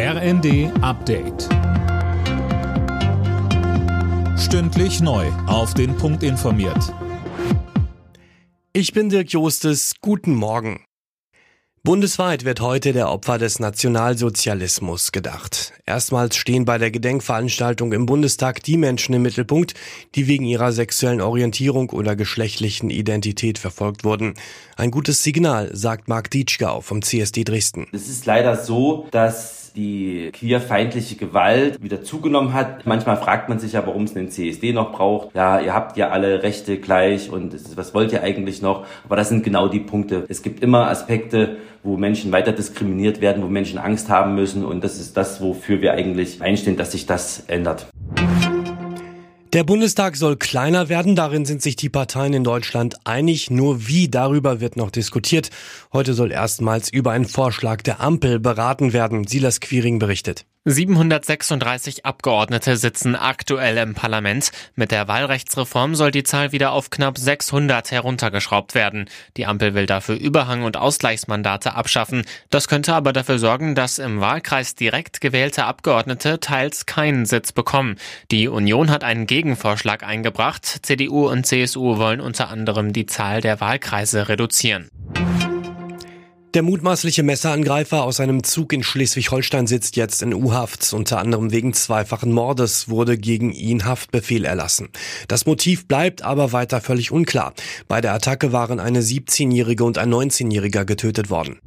RND Update. Stündlich neu. Auf den Punkt informiert. Ich bin Dirk Jostes. Guten Morgen. Bundesweit wird heute der Opfer des Nationalsozialismus gedacht. Erstmals stehen bei der Gedenkveranstaltung im Bundestag die Menschen im Mittelpunkt, die wegen ihrer sexuellen Orientierung oder geschlechtlichen Identität verfolgt wurden. Ein gutes Signal, sagt Marc Dietschgau vom CSD Dresden. Es ist leider so, dass die queerfeindliche Gewalt wieder zugenommen hat. Manchmal fragt man sich ja, warum es einen CSD noch braucht. Ja, ihr habt ja alle Rechte gleich und was wollt ihr eigentlich noch? Aber das sind genau die Punkte. Es gibt immer Aspekte, wo Menschen weiter diskriminiert werden, wo Menschen Angst haben müssen und das ist das, wofür wir eigentlich einstehen, dass sich das ändert. Der Bundestag soll kleiner werden, darin sind sich die Parteien in Deutschland einig, nur wie darüber wird noch diskutiert. Heute soll erstmals über einen Vorschlag der Ampel beraten werden, Silas Quiring berichtet. 736 Abgeordnete sitzen aktuell im Parlament. Mit der Wahlrechtsreform soll die Zahl wieder auf knapp 600 heruntergeschraubt werden. Die Ampel will dafür Überhang- und Ausgleichsmandate abschaffen. Das könnte aber dafür sorgen, dass im Wahlkreis direkt gewählte Abgeordnete teils keinen Sitz bekommen. Die Union hat einen Gegenvorschlag eingebracht. CDU und CSU wollen unter anderem die Zahl der Wahlkreise reduzieren. Der mutmaßliche Messerangreifer aus einem Zug in Schleswig-Holstein sitzt jetzt in U-Haft. Unter anderem wegen zweifachen Mordes wurde gegen ihn Haftbefehl erlassen. Das Motiv bleibt aber weiter völlig unklar. Bei der Attacke waren eine 17-Jährige und ein 19-Jähriger getötet worden.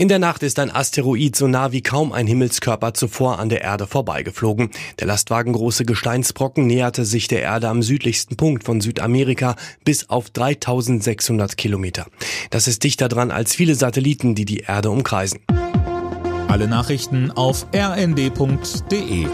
In der Nacht ist ein Asteroid so nah wie kaum ein Himmelskörper zuvor an der Erde vorbeigeflogen. Der lastwagengroße Gesteinsbrocken näherte sich der Erde am südlichsten Punkt von Südamerika bis auf 3600 Kilometer. Das ist dichter dran als viele Satelliten, die die Erde umkreisen. Alle Nachrichten auf rnd.de